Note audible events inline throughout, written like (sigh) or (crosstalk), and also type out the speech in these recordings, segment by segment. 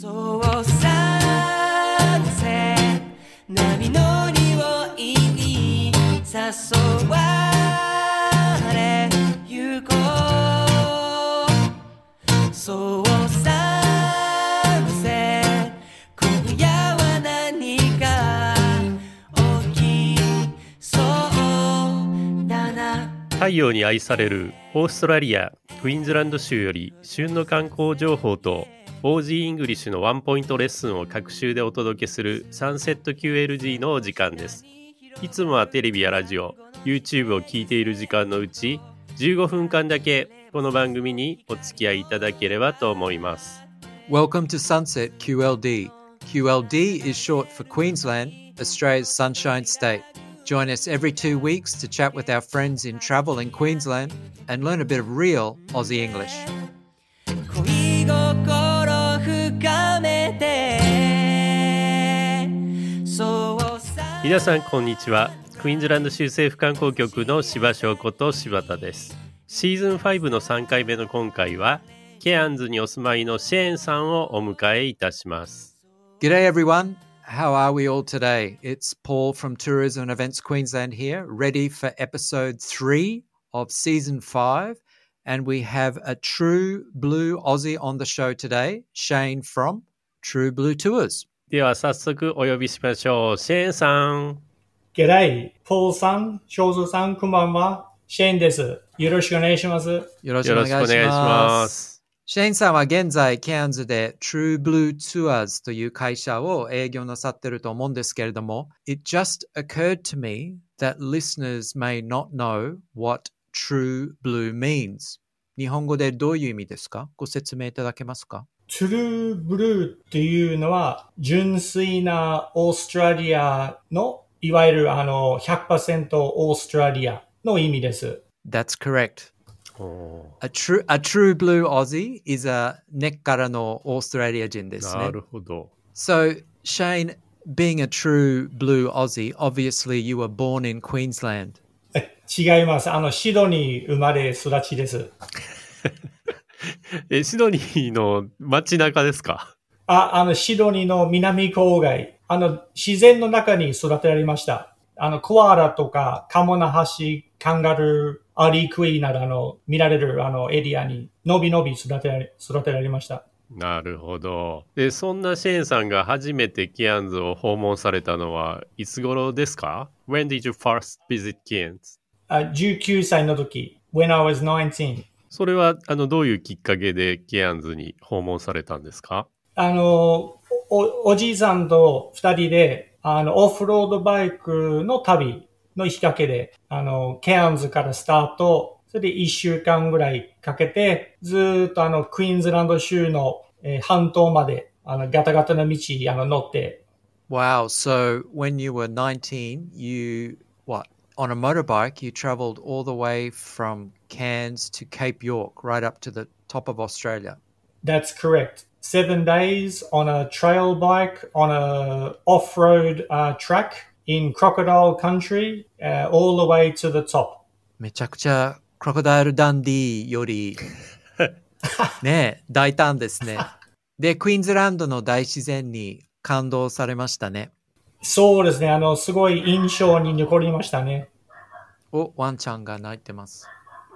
そうさせ波の匂いに誘われゆこうそうさせ今夜は何か起きそうだな太陽に愛されるオーストラリアクイーンズランド州より旬の観光情報と OG イングリッシュのワンポイントレッスンを隔週でお届けするサンセット QLG のお時間ですいつもはテレビやラジオ YouTube を聞いている時間のうち15分間だけこの番組にお付き合いいただければと思います Welcome to Sunset QLD. QLD is short for Queensland, Australia's Sunshine State. Join us every two weeks to chat with our friends in travel in Queensland and learn a bit of real Aussie English. 皆さんこんにちはクイーンズランド州政府観光局の柴翔子と柴田ですシーズン5の3回目の今回はケアンズにお住まいのシェーンさんをお迎えいたします G'day, everyone. How are we all today? It's Paul from Tourism and Events Queensland here, ready for episode three of season five. And we have a true blue Aussie on the show today, Shane from True Blue Tours. では早速お呼びしましょうシェーンさんゲライ、ポールさん、ショーズさん、こんばんは。シェーンです。よろしくお願いします。よろしくお願いしま。すシェーンさんは現在、ケアンズで True Blue Tours という会社を営業なさっていると思うんですけれども、It just occurred to me that listeners may not know what True Blue means. 日本語でどういう意味ですか？ご説明いただけますか？トゥルーブルーっていうのは、純粋なオーストラリアの、いわゆるあの、100%オーストラリアの意味です。?That's correct. お A true, a true blue Aussie is a 根っからのオーストラリア人ですね。ーなるほど So, Shane, being a true blue Aussie, obviously you were born in Queensland. え違います。あの、シドニー生まれ育ちです。えシドニーの街中ですか？あ、あの、シドニーの南郊外、あの、自然の中に育てられました。あの、コアラとか、カモナハシ、カンガルー、アリークイなど、あの、見られる、あの、エリアに、のびのび育てられ、育てられました。なるほどでそんなシェーンさんが初めてケアンズを訪問されたのはいつ頃ですか？When did you first visit Cairns? あ19歳の時、when I was 19。それはあのどういうきっかけでケアンズに訪問されたんですか？あの、お、おじいさんと二人で、あの、オフロードバイクの旅のきっかけで、あの、ケアンズからスタート、それで一週間ぐらいかけて、ずーっとあの、クイーンズランド州の、えー半島まで、あの、ガタガタの道、あの、乗って、Wow. So when you were 19, you, what, on a motorbike, you traveled all the way from Cairns to Cape York, right up to the top of Australia. That's correct. Seven days on a trail bike on a off-road uh, track in Crocodile Country, uh, all the way to the top. めちゃくちゃクロコダイルダンディより、ねえ、大胆ですね。で、クイーンズランドの大自然に感動されましたね。そうですね。あの、すごい印象に残りましたね。お、ワンちゃんが泣いてます。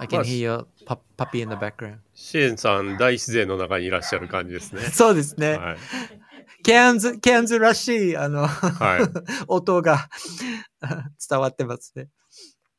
I can まあ hear your pu- puppy in the background. シェーンさん大自然の中にいらっしゃる感じですねそうですね。はい、ケアンズ、ケアンズらしい、あの、はい (laughs) 音が (laughs) 伝わってますね。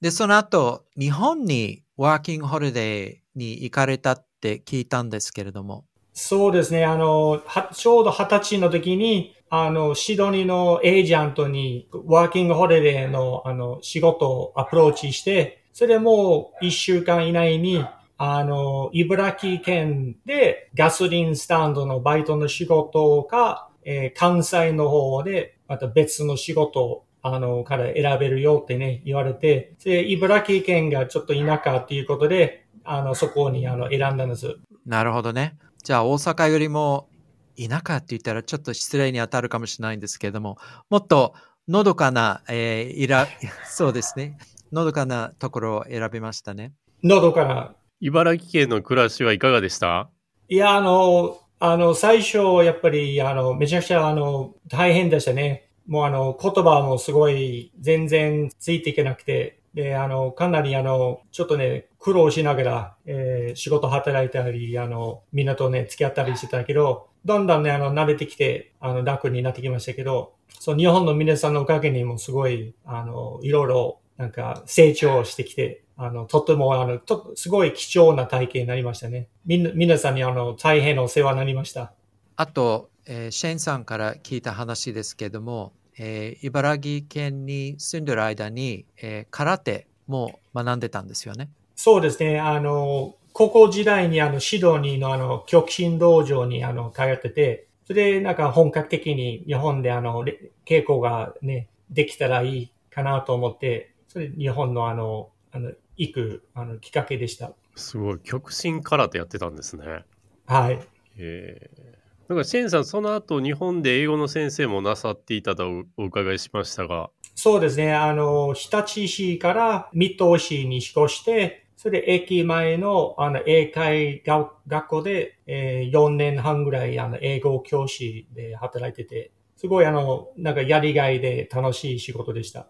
で、その後、日本にワーキングホリデーに行かれたって聞いたんですけれども。そうですね。あの、はちょうど二十歳の時に、あの、シドニーのエージェントに、ワーキングホリデーの、あの、仕事をアプローチして、それもう一週間以内に、あの、茨城県でガソリンスタンドのバイトの仕事か、えー関西の方で、また別の仕事を、あの、から選べるよってね、言われて、で、茨城県がちょっと田舎っていうことで、あの、そこに、あの、選んだんです。なるほどね。じゃあ大阪よりも田舎って言ったらちょっと失礼に当たるかもしれないんですけれども、もっとのどかな、えーいら、(laughs) そうですね。のどかなところを選びましたね。のどかな茨城県の暮らしはいかがでした？いや、あの、あの、最初、やっぱり、あの、めちゃくちゃ、あの、大変でしたね。もう、あの、言葉もすごい、全然ついていけなくて、で、あの、かなり、あの、ちょっとね、苦労しながら、えー仕事働いたり、あの、みんなとね、付き合ったりしてたけど、だんだんね、あの、慣れてきて、あの、楽になってきましたけど、そう、日本の皆さんのおかげにもすごい、あの、いろいろ、なんか、成長してきて、あの、とっても、あの、と、すごい貴重な体験になりましたね。みんな、皆さんに、あの、大変お世話になりました。あと、えーシェンさんから聞いた話ですけども、えー茨城県に住んでる間に、えー空手も学んでたんですよね。そうですね。あの、高校時代にあの、シドニーのあの、極真道場にあの、通ってて、それでなんか本格的に日本であの、れ稽古がね、できたらいいかなと思って、それで日本のあの、あの、行く、あの、きっかけでした。すごい、極真空手やってたんですね。はい。えー、だから、シェンさん、その後、日本で英語の先生もなさっていたとおお伺いしましたが、そうですね。あの、日立市から水戸市に引っ越して、それで駅前のあの英会学学校で、えー4年半ぐらいあの英語教師で働いてて、すごいあの、なんかやりがいで楽しい仕事でした。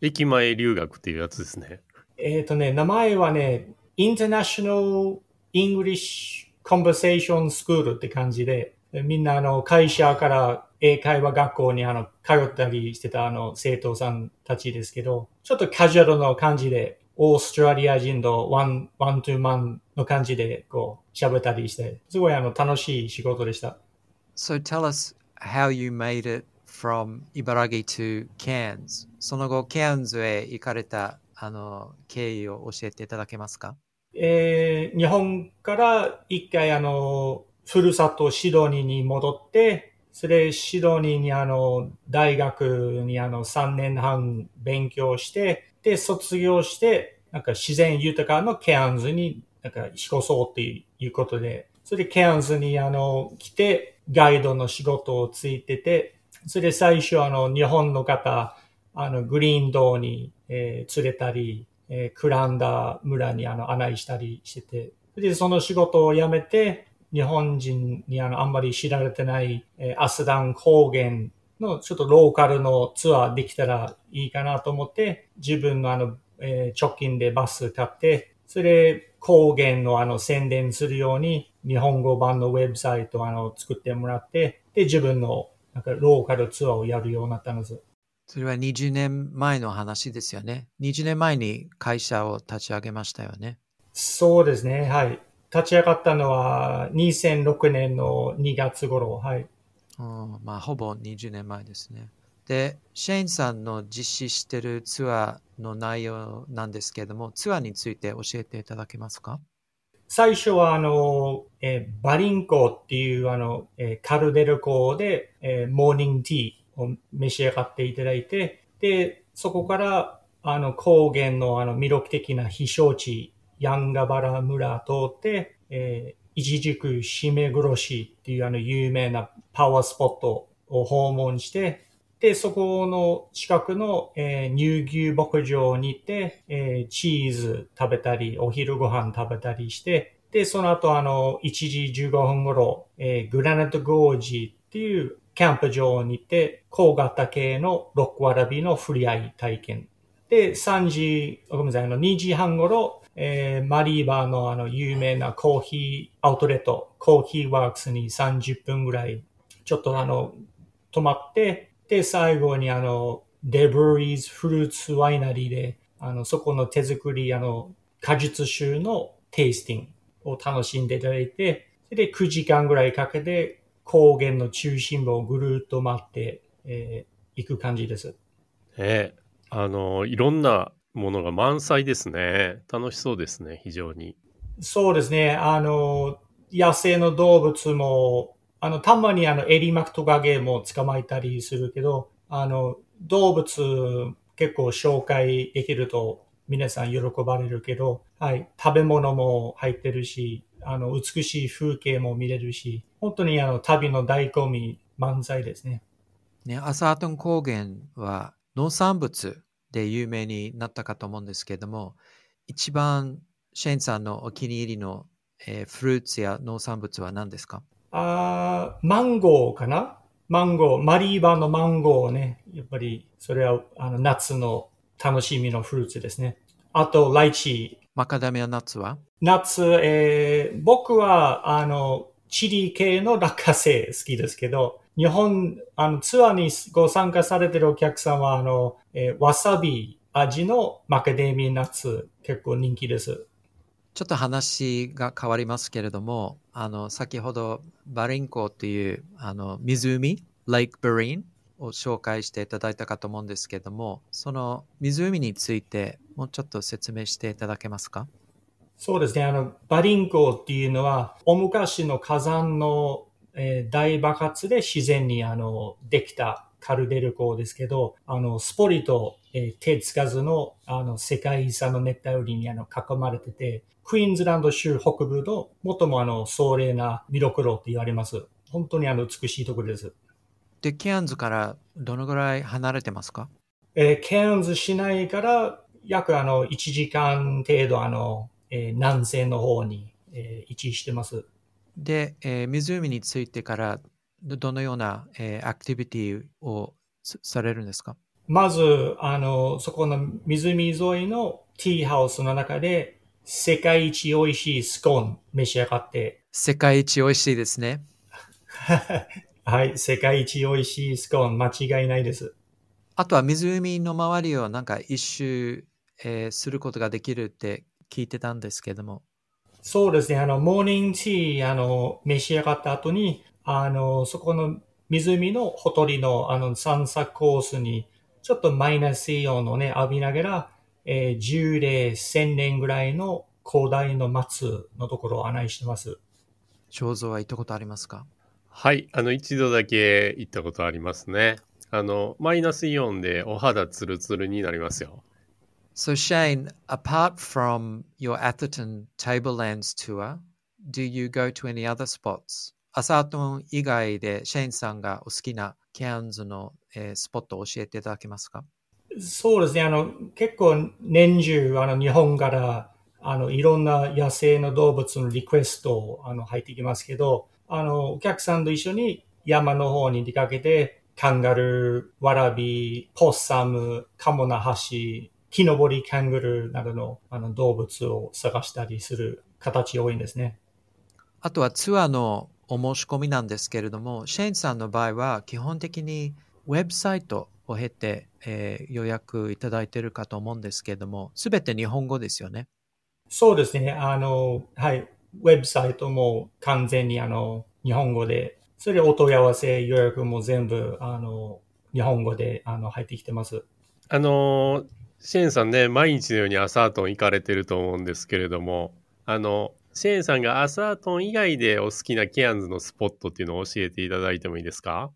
駅前留学っていうやつですね。えっ、とね、名前はね、International English Conversation School って感じで、みんなあの会社から英会話学校にあの通ったりしてたあの生徒さんたちですけど、ちょっとカジュアルな感じで、オーストラリア人とワン、ワントゥーマンの感じでこう喋ったりして、すごいあの楽しい仕事でした。So tell us how you made it from 茨城 to Cairns. その後、Cairns へ行かれたあの経緯を教えていただけますか？えー日本から一回あの、ふるさとシドニーに戻って、それシドニーにあの、大学にあの、3年半勉強して、で、卒業して、なんか自然豊かのケアンズになんか引っ越そうっていうことで、それでケアンズにあの、来て、ガイドの仕事をついてて、それで最初あの、日本の方、あの、グリーン道に、えー連れたり、えークランダ村にあの案内したりしてて、で、その仕事を辞めて、日本人にあのあんまり知られてない、えーアスダン高原のちょっとローカルのツアーできたらいいかなと思って、自分のあの、えー直近でバス買って、それ高原のあの宣伝するように日本語版のウェブサイトあの作ってもらって、で、自分のなんかローカルツアーをやるようになったんです。それは20年前の話ですよね。20年前に会社を立ち上げましたよね。そうですね。はい。立ち上がったのは2006年の2月頃。はい。うん、まあ、ほぼ20年前ですね。で、シェーンさんの実施しているツアーの内容なんですけれども、ツアーについて教えていただけますか？最初はあの、えーバリンコっていうあの、えーカルデル港で、えーモーニングティーを召し上がっていただいて、で、そこからあの高原のあの魅力的な避暑地、ヤンガバラ村通って、えー、一軸締め殺しっていうあの有名なパワースポットを訪問して、で、そこの近くの、えー乳牛牧場に行って、えーチーズ食べたり、お昼ご飯食べたりして、で、その後あの、1時15分頃、えーグラネットゴージっていうキャンプ場に行って、高型系のロックワラビの振り合い体験。で、3時、ごめんなさい、あの、2時半頃、えーマリーバーのあの、有名なコーヒーアウトレット、コーヒーワークスに30分ぐらい、ちょっとあの、泊まって、で、最後にあの、デブリーズフルーツワイナリーで、あの、そこの手作り、あの、果実酒のテイスティングを楽しんでいただいて、で9時間ぐらいかけて、高原の中心部をぐるっと回って、えー行く感じです。ええあの、いろんなものが満載ですね。楽しそうですね、非常に。そうですね。あの、野生の動物も、あの、たまにあの、エリマクトカゲも捕まえたりするけど、あの、動物結構紹介できると皆さん喜ばれるけど、はい、食べ物も入ってるし、あの、美しい風景も見れるし、本当にあの、旅の醍醐味満載ですね。ね、アサートン高原は農産物で有名になったかと思うんですけれども、一番シェンさんのお気に入りの、えーフルーツや農産物は何ですか？あーマンゴーかな？マンゴー、マリーバのマンゴーね。やっぱり、それは、あの、夏の楽しみのフルーツですね。あと、ライチ。マカダミアナッツは？夏、えー、僕は、あの、チリ系の落花生好きですけど、日本、あの、ツアーにご参加されてるお客さんは、あの、えーわさび味のマカデミアナッツ結構人気です。ちょっと話が変わりますけれども、あの、先ほどバリンコっていう、あの、湖、レイク・バリンを紹介していただいたかと思うんですけれども、その湖についてもうちょっと説明していただけますか？そうですね。あの、バリンコっていうのは、大昔の火山の、えー大爆発で自然にあの、できたカルデル湖ですけど、あの、スポリと、えー手つかずの、あの、世界遺産の熱帯雨林にあの、囲まれてて、クイーンズランド州北部の最もあの、壮麗な見どころって言われます。本当にあの、美しいところです。で、ケアンズからどのぐらい離れてますか？えーケアンズ市内から約あの1時間程度あの、えー南西の方に、えー位置してます。で、えー湖についてからどどのような、えーアクティビティをさされるんですか？まず、あの、そこの湖沿いのティーハウスの中で世界一美味しいスコーン召し上がって、世界一美味しいですね。(laughs) はい、世界一美味しいスコーン間違いないです。あとは湖の周りをなんか一周、えーすることができるって聞いてたんですけども。そうですね。あの、モーニングティー、あの、召し上がった後に、あの、そこの湖のほとりの、あの、散策コースに、ちょっとマイナスイオンをね、浴びながら、えー、10例1000年ぐらいの広大の松のところを案内してます。肖像は行ったことありますか？はい、あの一度だけ行ったことありますね。あのマイナスイオンでお肌ツルツルになりますよ。So Shane, apart from your Atherton Tablelands tour, do you go to any other spots? アサートン以外でシェーンさんがお好きなケアンズの、えースポットを教えていただけますか？そうですね。あの、結構年中、あの、日本から、あの、いろんな野生の動物のリクエスト、あの、入ってきますけど、あの、お客さんと一緒に山の方に出かけて、カンガルー、ワラビ、ポッサム、カモナハシ、木登りカングルーなどのあの動物を探したりする形多いんですね。あとはツアーのお申し込みなんですけれども、シェーンさんの場合は基本的にウェブサイトを経て、えー予約いただいているかと思うんですけれども、すべて日本語ですよね。そうですね。あの、はい。ウェブサイトも完全にあの、日本語で、それでお問い合わせ予約も全部、あの、日本語で、あの、入ってきてます。あのシェーンさんね毎日のようにアサートン行かれてると思うんですけれどもあのシェーンさんがアサートン以外でお好きなケアンズのスポットっていうのを教えていただいてもいいですか？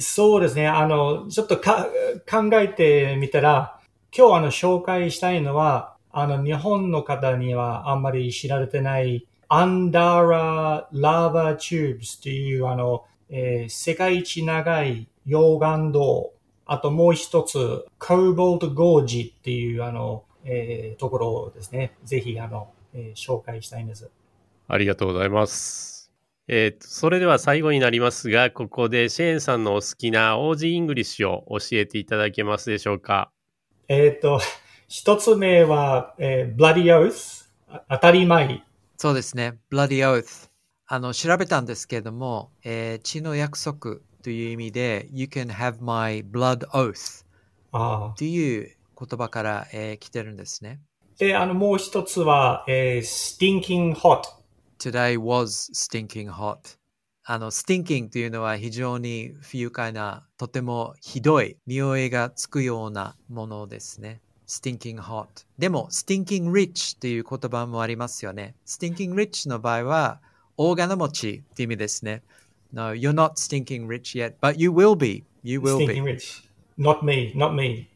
そうですね。あの、ちょっとか考えてみたら、今日あの、紹介したいのは、あの、日本の方にはあんまり知られてない、 Undara Lava Tubes というあの、えー世界一長い溶岩道、あともう一つ、 Cobbold Gorge っていうあの、えーところですね。ぜひあの、えー紹介したいんです。ありがとうございます。えーとそれでは最後になりますがここでシェーンさんのお好きなオージーイングリッシュを教えていただけますでしょうか？えっ、と、一つ目は、えー、Bloody Oath、あ当たり前。そうですね。Bloody Oath。あの、調べたんですけれども、えー血の約束という意味で、You can have my blood oath ああという言葉から、えー来てるんですね。で、あの、もう一つは、えー stinking hot。Today was stinking hot. あの、stinking というのは非常に不愉快な、とてもひどい匂いがつくようなものですね。stinking hot。でも、stinking rich という言葉もありますよね。stinking rich の場合は、大金持ちって意味ですね。No, you're not stinking rich yet, but you will be. You will stinking be. rich. Not me, not me.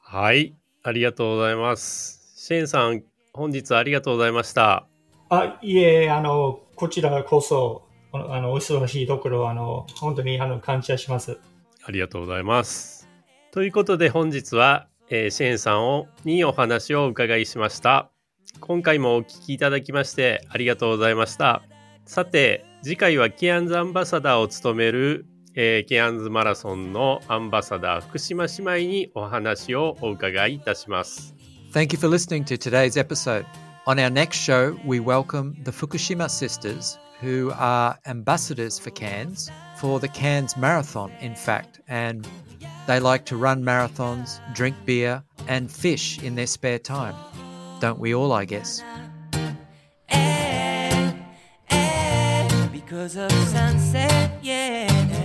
はいありがとうございますシェーンさん本日はありがとうございましたあ、いえ、あの、こちらこそ、あの、お忙しいところ、あの、本当に、あの、感謝します。ありがとうございます。ということで本日は、えーシェーンさんをにお話をお伺いしました。今回もお聞きいただきましてありがとうございました。さて、次回はケアンズアンバサダーを務める、えーケアンズマラソンのアンバサダー福島姉妹にお話をお伺いいたします。 Thank you for listening to today's episode. On our next show, we welcome the Fukushima sisters, who are ambassadors for Cairns, for the Cairns Marathon, in fact. And they like to run marathons, drink beer, and fish in their spare time. Don't we all, I guess? Eh, eh, because of sunset, yeah.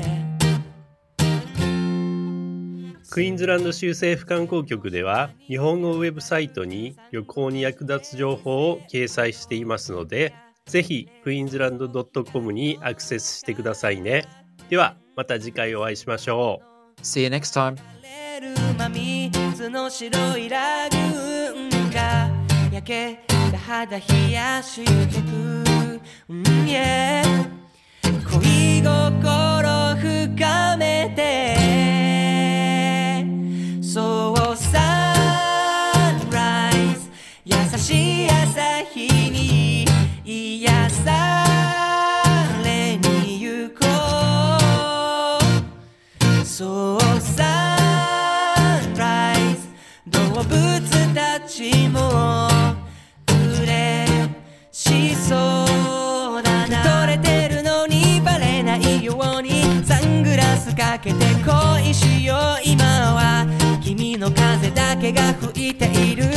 クイーンズランド州政府観光局では日本語ウェブサイトに旅行に役立つ情報を掲載していますのでぜひクイーンズランド .com にアクセスしてくださいね。ではまた次回お会いしましょう。See you next time. の白いラグーンが焼けた肌冷やしてく、うん yeah ちも嬉しそうだな。取れてるのにバレないようにサングラスかけて恋しよう。今は君の風だけが吹いている。